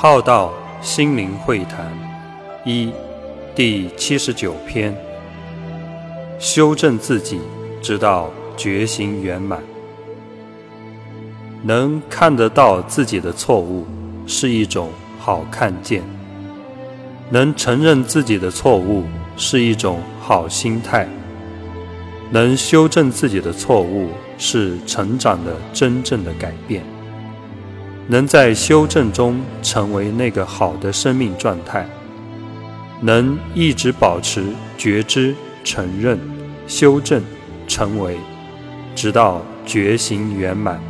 浩道心灵会谈一第七十九篇：修正自己，直到觉醒圆满。能看得到自己的错误，是一种好看见；能承认自己的错误，是一种好心态；能修正自己的错误，是成长的真正的改变。能在修正中成为那个好的生命状态，能一直保持觉知、承认、修正、成为，直到觉醒圆满。